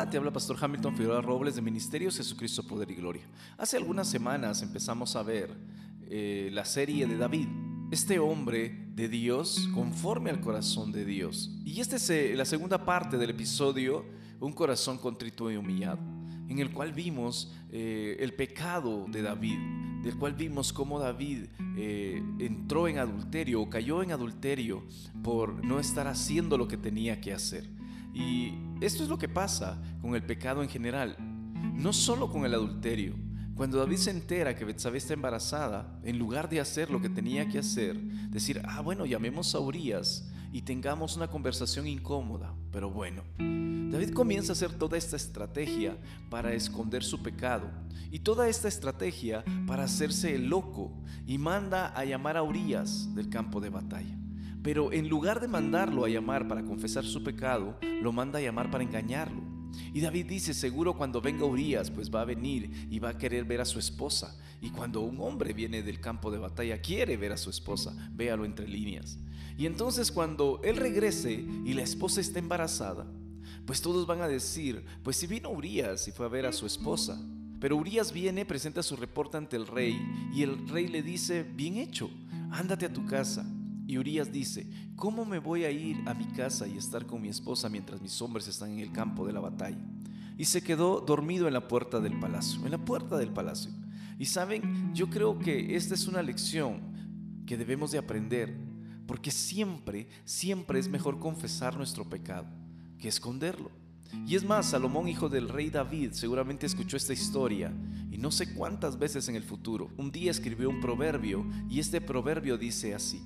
Hola, te habla Pastor Hamilton Figueroa Robles de Ministerios Jesucristo Poder y Gloria. Hace algunas semanas empezamos a ver eh, la serie de David, este hombre de Dios conforme al corazón de Dios. Y esta es eh, la segunda parte del episodio, un corazón contrito y humillado, en el cual vimos eh, el pecado de David, del cual vimos cómo David entró en adulterio o cayó en adulterio por no estar haciendo lo que tenía que hacer. Y esto es lo que pasa con el pecado en general, no solo con el adulterio. Cuando David se entera que Betsabé está embarazada, en lugar de hacer lo que tenía que hacer, decir, ah, bueno, llamemos a Urias y tengamos una conversación incómoda. Pero bueno, David comienza a hacer toda esta estrategia para esconder su pecado y toda esta estrategia para hacerse el loco y manda a llamar a Urias del campo de batalla. Pero en lugar de mandarlo a llamar para confesar su pecado, lo manda a llamar para engañarlo. Y David dice, seguro cuando venga Urias, pues va a venir y va a querer ver a su esposa. Y cuando un hombre viene del campo de batalla, quiere ver a su esposa, véalo entre líneas. Y entonces cuando él regrese y la esposa está embarazada, pues todos van a decir, pues si vino Urias y fue a ver a su esposa. Pero Urias viene, presenta su reporte ante el rey y el rey le dice, bien hecho, ándate a tu casa y Urias dice, ¿cómo me voy a ir a mi casa y estar con mi esposa mientras mis hombres están en el campo de la batalla? Y se quedó dormido en la puerta del palacio, en la puerta del palacio. Y saben, yo creo que esta es una lección que debemos de aprender, porque siempre, siempre es mejor confesar nuestro pecado que esconderlo. Y es más, Salomón, hijo del rey David, seguramente escuchó esta historia y no sé cuántas veces en el futuro. Un día escribió un proverbio y este proverbio dice así,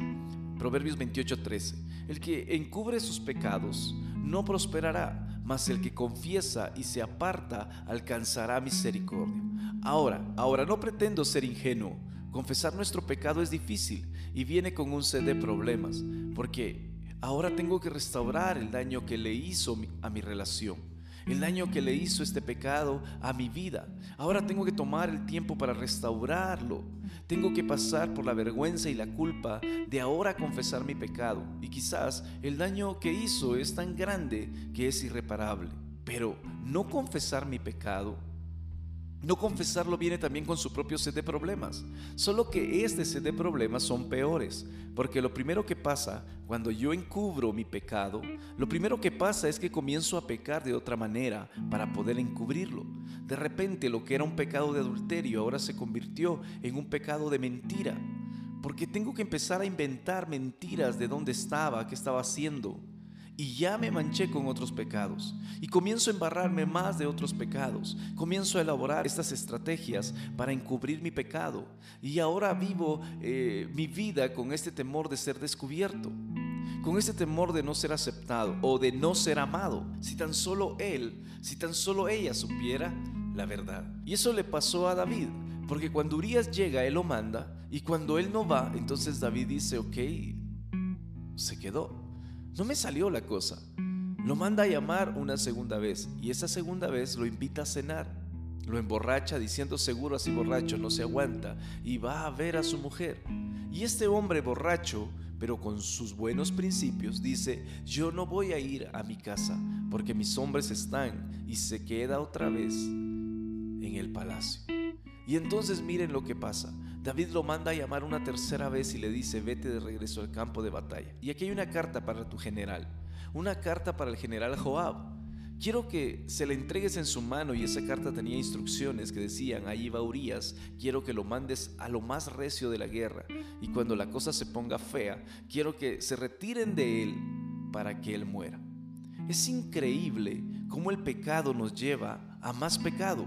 Proverbios 28:13. El que encubre sus pecados no prosperará, mas el que confiesa y se aparta alcanzará misericordia. Ahora, ahora no pretendo ser ingenuo. Confesar nuestro pecado es difícil y viene con un set de problemas, porque ahora tengo que restaurar el daño que le hizo a mi relación el daño que le hizo este pecado a mi vida. Ahora tengo que tomar el tiempo para restaurarlo. Tengo que pasar por la vergüenza y la culpa de ahora confesar mi pecado. Y quizás el daño que hizo es tan grande que es irreparable. Pero no confesar mi pecado no confesarlo viene también con su propio set de problemas, solo que este set de problemas son peores, porque lo primero que pasa cuando yo encubro mi pecado, lo primero que pasa es que comienzo a pecar de otra manera para poder encubrirlo. De repente lo que era un pecado de adulterio ahora se convirtió en un pecado de mentira, porque tengo que empezar a inventar mentiras de dónde estaba, qué estaba haciendo, y ya me manché con otros pecados y comienzo a embarrarme más de otros pecados. Comienzo a elaborar estas estrategias para encubrir mi pecado y ahora vivo eh, mi vida con este temor de ser descubierto, con este temor de no ser aceptado o de no ser amado. Si tan solo él, si tan solo ella supiera la verdad. Y eso le pasó a David. Porque cuando Urias llega, él lo manda, y cuando él no va, entonces David dice, ok, se quedó. No me salió la cosa. Lo manda a llamar una segunda vez y esa segunda vez lo invita a cenar. Lo emborracha diciendo seguro así borracho no se aguanta y va a ver a su mujer. Y este hombre borracho, pero con sus buenos principios, dice, yo no voy a ir a mi casa porque mis hombres están y se queda otra vez en el palacio. Y entonces miren lo que pasa. David lo manda a llamar una tercera vez y le dice, vete de regreso al campo de batalla. Y aquí hay una carta para tu general, una carta para el general Joab. Quiero que se la entregues en su mano y esa carta tenía instrucciones que decían, ahí va Urias, quiero que lo mandes a lo más recio de la guerra y cuando la cosa se ponga fea, quiero que se retiren de él para que él muera. Es increíble cómo el pecado nos lleva a más pecado.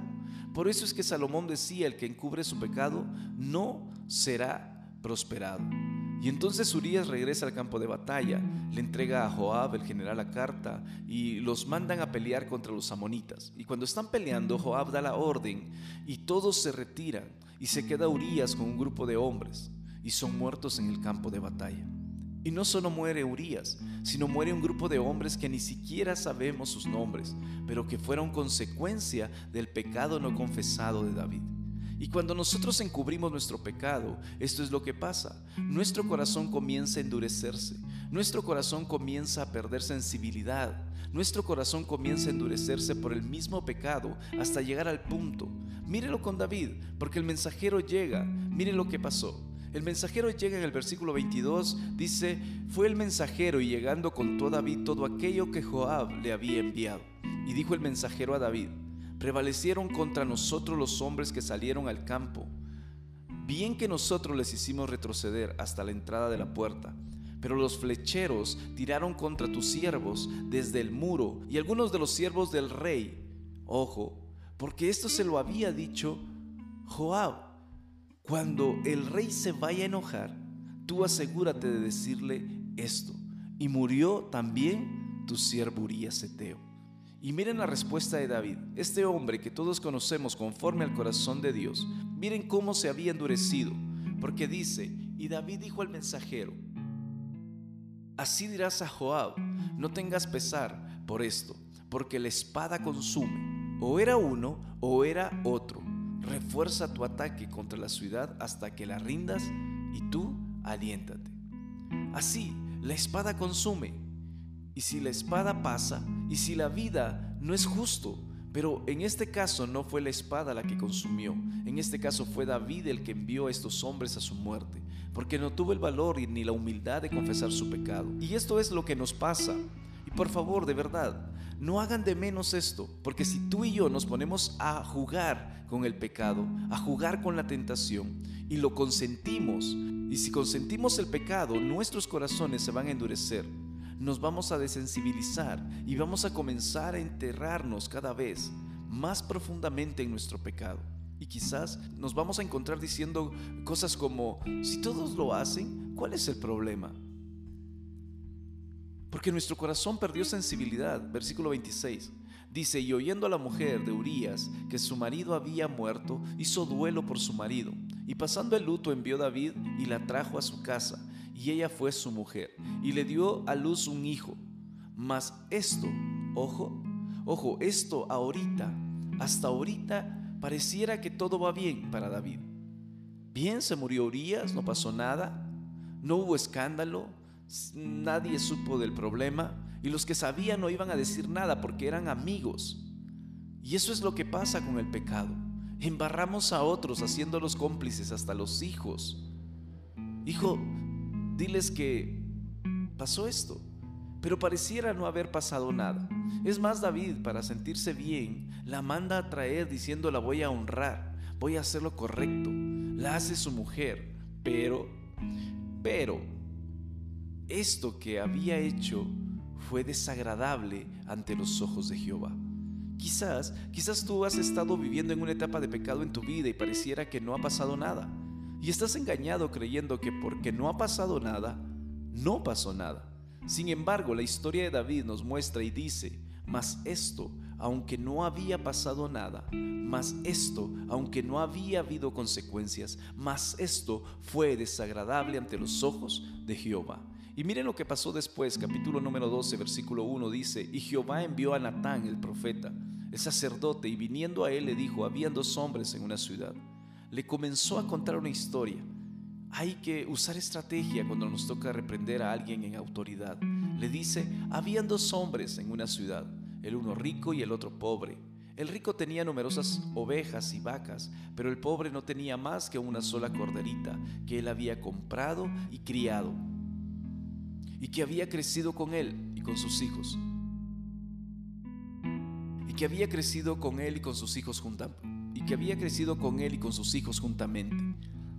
Por eso es que Salomón decía, el que encubre su pecado no será prosperado. Y entonces Urias regresa al campo de batalla, le entrega a Joab, el general, la carta y los mandan a pelear contra los amonitas. Y cuando están peleando, Joab da la orden y todos se retiran y se queda Urias con un grupo de hombres y son muertos en el campo de batalla. Y no solo muere Urias, sino muere un grupo de hombres que ni siquiera sabemos sus nombres, pero que fueron consecuencia del pecado no confesado de David. Y cuando nosotros encubrimos nuestro pecado, esto es lo que pasa. Nuestro corazón comienza a endurecerse. nuestro corazón comienza a perder sensibilidad, nuestro corazón comienza a endurecerse por el mismo pecado hasta llegar al punto. Mírelo con David, porque el mensajero llega, mire lo que pasó. El mensajero llega en el versículo 22, dice, fue el mensajero y llegando contó David todo aquello que Joab le había enviado. Y dijo el mensajero a David, prevalecieron contra nosotros los hombres que salieron al campo. Bien que nosotros les hicimos retroceder hasta la entrada de la puerta, pero los flecheros tiraron contra tus siervos desde el muro y algunos de los siervos del rey. Ojo, porque esto se lo había dicho Joab. Cuando el rey se vaya a enojar, tú asegúrate de decirle esto. Y murió también tu siervo Urias Eteo. Y miren la respuesta de David, este hombre que todos conocemos conforme al corazón de Dios. Miren cómo se había endurecido, porque dice, y David dijo al mensajero, así dirás a Joab, no tengas pesar por esto, porque la espada consume, o era uno o era otro Refuerza tu ataque contra la ciudad hasta que la rindas y tú aliéntate. Así, la espada consume. Y si la espada pasa, y si la vida no es justo, pero en este caso no fue la espada la que consumió, en este caso fue David el que envió a estos hombres a su muerte, porque no tuvo el valor ni la humildad de confesar su pecado. Y esto es lo que nos pasa. Y por favor, de verdad, no hagan de menos esto, porque si tú y yo nos ponemos a jugar con el pecado, a jugar con la tentación y lo consentimos, y si consentimos el pecado, nuestros corazones se van a endurecer, nos vamos a desensibilizar y vamos a comenzar a enterrarnos cada vez más profundamente en nuestro pecado. Y quizás nos vamos a encontrar diciendo cosas como, si todos lo hacen, ¿cuál es el problema? Porque nuestro corazón perdió sensibilidad. Versículo 26. Dice, y oyendo a la mujer de Urías que su marido había muerto, hizo duelo por su marido. Y pasando el luto envió David y la trajo a su casa. Y ella fue su mujer. Y le dio a luz un hijo. Mas esto, ojo, ojo, esto ahorita, hasta ahorita, pareciera que todo va bien para David. Bien, se murió Urías, no pasó nada, no hubo escándalo, nadie supo del problema y los que sabían no iban a decir nada porque eran amigos. Y eso es lo que pasa con el pecado. Embarramos a otros haciéndolos cómplices hasta los hijos. Hijo, diles que pasó esto, pero pareciera no haber pasado nada. Es más, David, para sentirse bien, la manda a traer diciendo la voy a honrar, voy a hacer lo correcto. La hace su mujer, pero, pero, esto que había hecho fue desagradable ante los ojos de Jehová. Quizás, quizás tú has estado viviendo en una etapa de pecado en tu vida y pareciera que no ha pasado nada. Y estás engañado creyendo que porque no ha pasado nada, no pasó nada. Sin embargo, la historia de David nos muestra y dice, mas esto, aunque no había pasado nada, mas esto, aunque no había habido consecuencias, mas esto fue desagradable ante los ojos de Jehová. Y miren lo que pasó después, capítulo número 12, versículo 1 dice, y Jehová envió a Natán el profeta, el sacerdote, y viniendo a él le dijo, habían dos hombres en una ciudad. Le comenzó a contar una historia. Hay que usar estrategia cuando nos toca reprender a alguien en autoridad. Le dice, habían dos hombres en una ciudad, el uno rico y el otro pobre. El rico tenía numerosas ovejas y vacas, pero el pobre no tenía más que una sola corderita que él había comprado y criado y que había crecido con él y con sus hijos. Y que había crecido con él y con sus hijos juntamente. Y que había crecido con él y con sus hijos juntamente,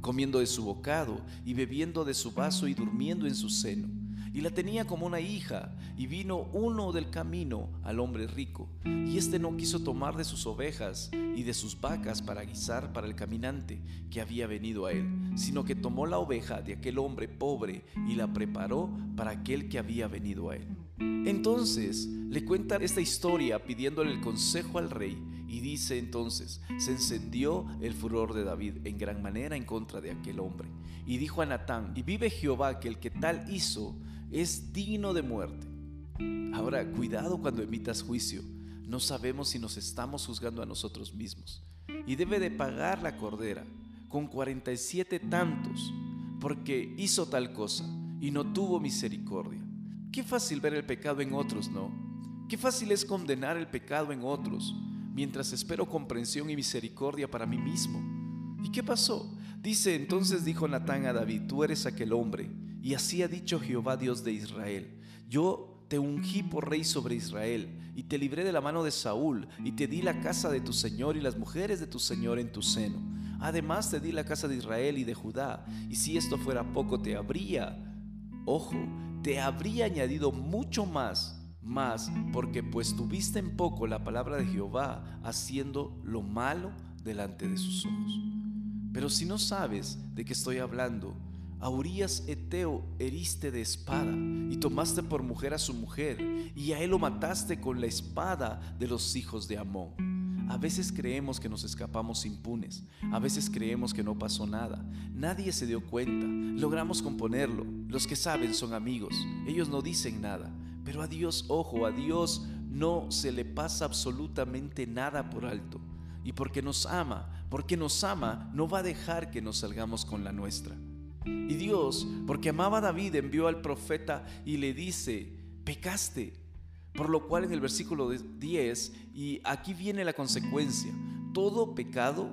comiendo de su bocado y bebiendo de su vaso y durmiendo en su seno y la tenía como una hija. Y vino uno del camino al hombre rico, y éste no quiso tomar de sus ovejas y de sus vacas para guisar para el caminante que había venido a él, sino que tomó la oveja de aquel hombre pobre y la preparó para aquel que había venido a él. Entonces le cuenta esta historia pidiéndole el consejo al rey y dice entonces, se encendió el furor de David en gran manera en contra de aquel hombre. Y dijo a Natán, y vive Jehová que el que tal hizo es digno de muerte. Ahora, cuidado cuando emitas juicio. No sabemos si nos estamos juzgando a nosotros mismos. Y debe de pagar la cordera con 47 tantos porque hizo tal cosa. y no tuvo misericordia. Qué fácil ver el pecado en otros, ¿no? Qué fácil es condenar el pecado en otros, mientras espero comprensión y misericordia para mí mismo. ¿Y qué pasó? Dice, entonces dijo Natán a David, tú eres aquel hombre, y así ha dicho Jehová Dios de Israel, yo te ungí por rey sobre Israel, y te libré de la mano de Saúl, y te di la casa de tu Señor y las mujeres de tu Señor en tu seno. Además te di la casa de Israel y de Judá, y si esto fuera poco te habría, ojo, te habría añadido mucho más, más, porque pues tuviste en poco la palabra de Jehová haciendo lo malo delante de sus ojos. Pero si no sabes de qué estoy hablando, a Urias Eteo heriste de espada y tomaste por mujer a su mujer y a él lo mataste con la espada de los hijos de Amón. A veces creemos que nos escapamos impunes, a veces creemos que no pasó nada, nadie se dio cuenta, logramos componerlo, los que saben son amigos, ellos no dicen nada, pero a Dios, ojo, a Dios no se le pasa absolutamente nada por alto. Y porque nos ama, porque nos ama, no va a dejar que nos salgamos con la nuestra. Y Dios, porque amaba a David, envió al profeta y le dice, pecaste. Por lo cual en el versículo 10, y aquí viene la consecuencia, todo pecado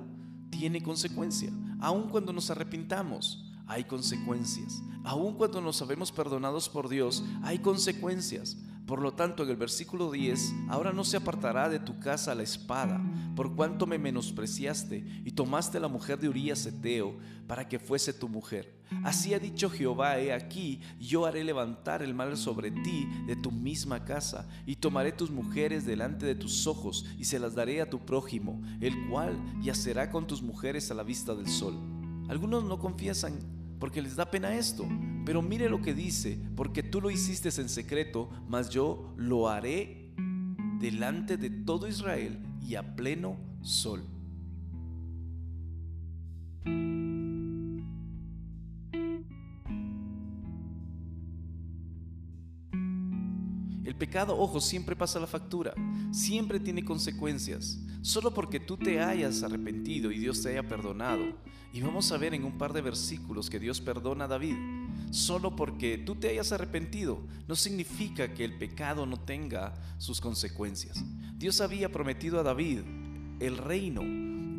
tiene consecuencia, aun cuando nos arrepintamos hay consecuencias. Aun cuando nos sabemos perdonados por Dios, hay consecuencias. Por lo tanto, en el versículo 10, ahora no se apartará de tu casa la espada, por cuanto me menospreciaste y tomaste la mujer de Urías Eteo para que fuese tu mujer. Así ha dicho Jehová, he aquí, yo haré levantar el mal sobre ti de tu misma casa, y tomaré tus mujeres delante de tus ojos, y se las daré a tu prójimo, el cual yacerá con tus mujeres a la vista del sol. Algunos no confiesan porque les da pena esto. Pero mire lo que dice, porque tú lo hiciste en secreto, mas yo lo haré delante de todo Israel y a pleno sol. El pecado, ojo, siempre pasa la factura, siempre tiene consecuencias. Solo porque tú te hayas arrepentido y Dios te haya perdonado. Y vamos a ver en un par de versículos que Dios perdona a David. Solo porque tú te hayas arrepentido no significa que el pecado no tenga sus consecuencias. Dios había prometido a David, el reino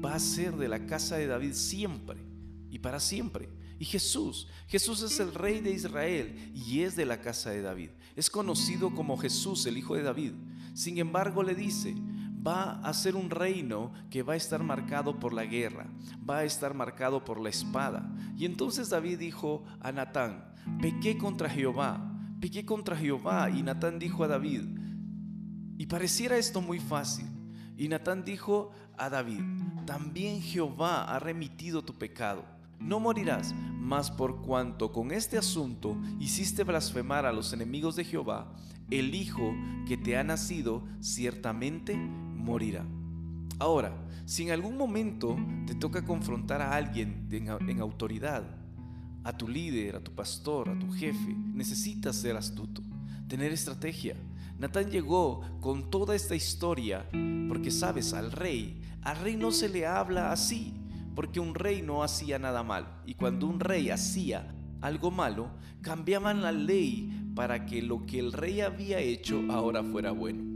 va a ser de la casa de David siempre y para siempre. Y Jesús, Jesús es el rey de Israel y es de la casa de David. Es conocido como Jesús, el hijo de David. Sin embargo, le dice, va a ser un reino que va a estar marcado por la guerra, va a estar marcado por la espada. Y entonces David dijo a Natán, pequé contra Jehová, pequé contra Jehová. Y Natán dijo a David, y pareciera esto muy fácil. Y Natán dijo a David, también Jehová ha remitido tu pecado no morirás, mas por cuanto con este asunto hiciste blasfemar a los enemigos de Jehová, el Hijo que te ha nacido ciertamente morirá. Ahora, si en algún momento te toca confrontar a alguien en, autoridad, a tu líder, a tu pastor, a tu jefe, necesitas ser astuto, tener estrategia. Natán llegó con toda esta historia porque sabes, al rey, al rey no se le habla así porque un rey no hacía nada mal. Y cuando un rey hacía algo malo, cambiaban la ley para que lo que el rey había hecho ahora fuera bueno.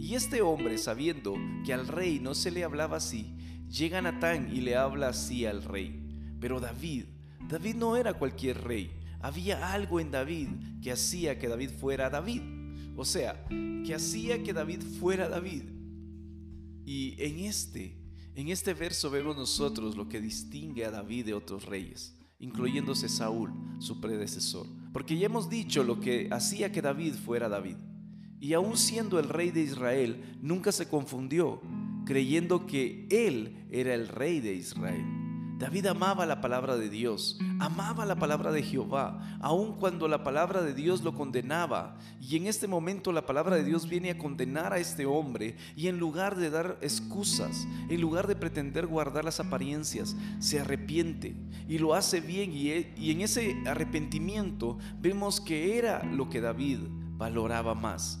Y este hombre, sabiendo que al rey no se le hablaba así, llega a Natán y le habla así al rey. Pero David, David no era cualquier rey. Había algo en David que hacía que David fuera David. O sea, que hacía que David fuera David. Y en este en este verso vemos nosotros lo que distingue a David de otros reyes, incluyéndose Saúl, su predecesor. Porque ya hemos dicho lo que hacía que David fuera David. Y aún siendo el rey de Israel, nunca se confundió, creyendo que él era el rey de Israel. David amaba la palabra de Dios, amaba la palabra de Jehová, aun cuando la palabra de Dios lo condenaba. Y en este momento la palabra de Dios viene a condenar a este hombre y en lugar de dar excusas, en lugar de pretender guardar las apariencias, se arrepiente y lo hace bien. Y, en ese arrepentimiento vemos que era lo que David valoraba más.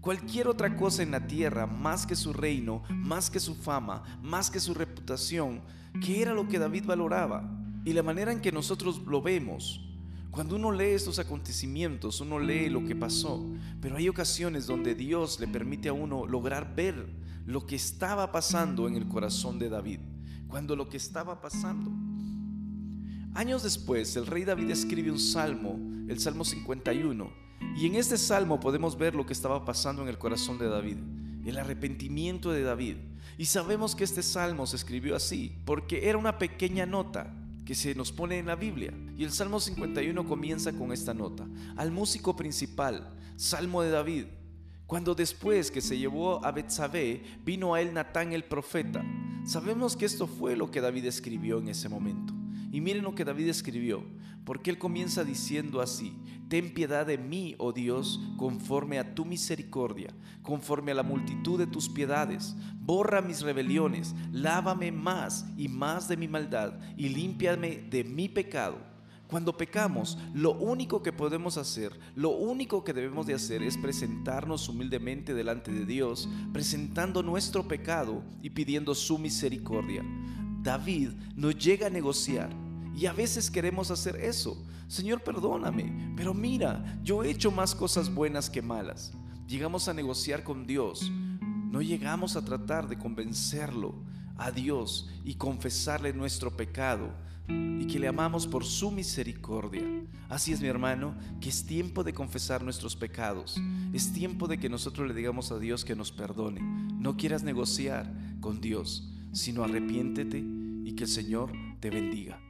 Cualquier otra cosa en la tierra, más que su reino, más que su fama, más que su reputación, que era lo que David valoraba. Y la manera en que nosotros lo vemos, Cuando uno lee estos acontecimientos, uno lee lo que pasó, pero hay ocasiones donde Dios le permite a uno lograr ver lo que estaba pasando en el corazón de David. Cuando lo que estaba pasando. Años después, el rey David escribe un salmo, el Salmo 51, y en este salmo podemos ver lo que estaba pasando en el corazón de David, el arrepentimiento de David. Y sabemos que este salmo se escribió así, porque era una pequeña nota que se nos pone en la Biblia. Y el Salmo 51 comienza con esta nota. Al músico principal, Salmo de David. Cuando después que se llevó a Betsabé, vino a él Natán el profeta. Sabemos que esto fue lo que David escribió en ese momento. Y miren lo que David escribió, porque él comienza diciendo así, ten piedad de mí, oh Dios, conforme a tu misericordia, conforme a la multitud de tus piedades, borra mis rebeliones, lávame más y más de mi maldad y límpiame de mi pecado. Cuando pecamos, lo único que podemos hacer, lo único que debemos de hacer es presentarnos humildemente delante de Dios, presentando nuestro pecado y pidiendo su misericordia. David no llega a negociar. Y a veces queremos hacer eso. Señor, perdóname, pero mira, yo he hecho más cosas buenas que malas. Llegamos a negociar con Dios. No llegamos a tratar de convencerlo a Dios y confesarle nuestro pecado y que le amamos por su misericordia. Así es mi hermano, que es tiempo de confesar nuestros pecados. Es tiempo de que nosotros le digamos a Dios que nos perdone. No quieras negociar con Dios sino arrepiéntete y que el Señor te bendiga.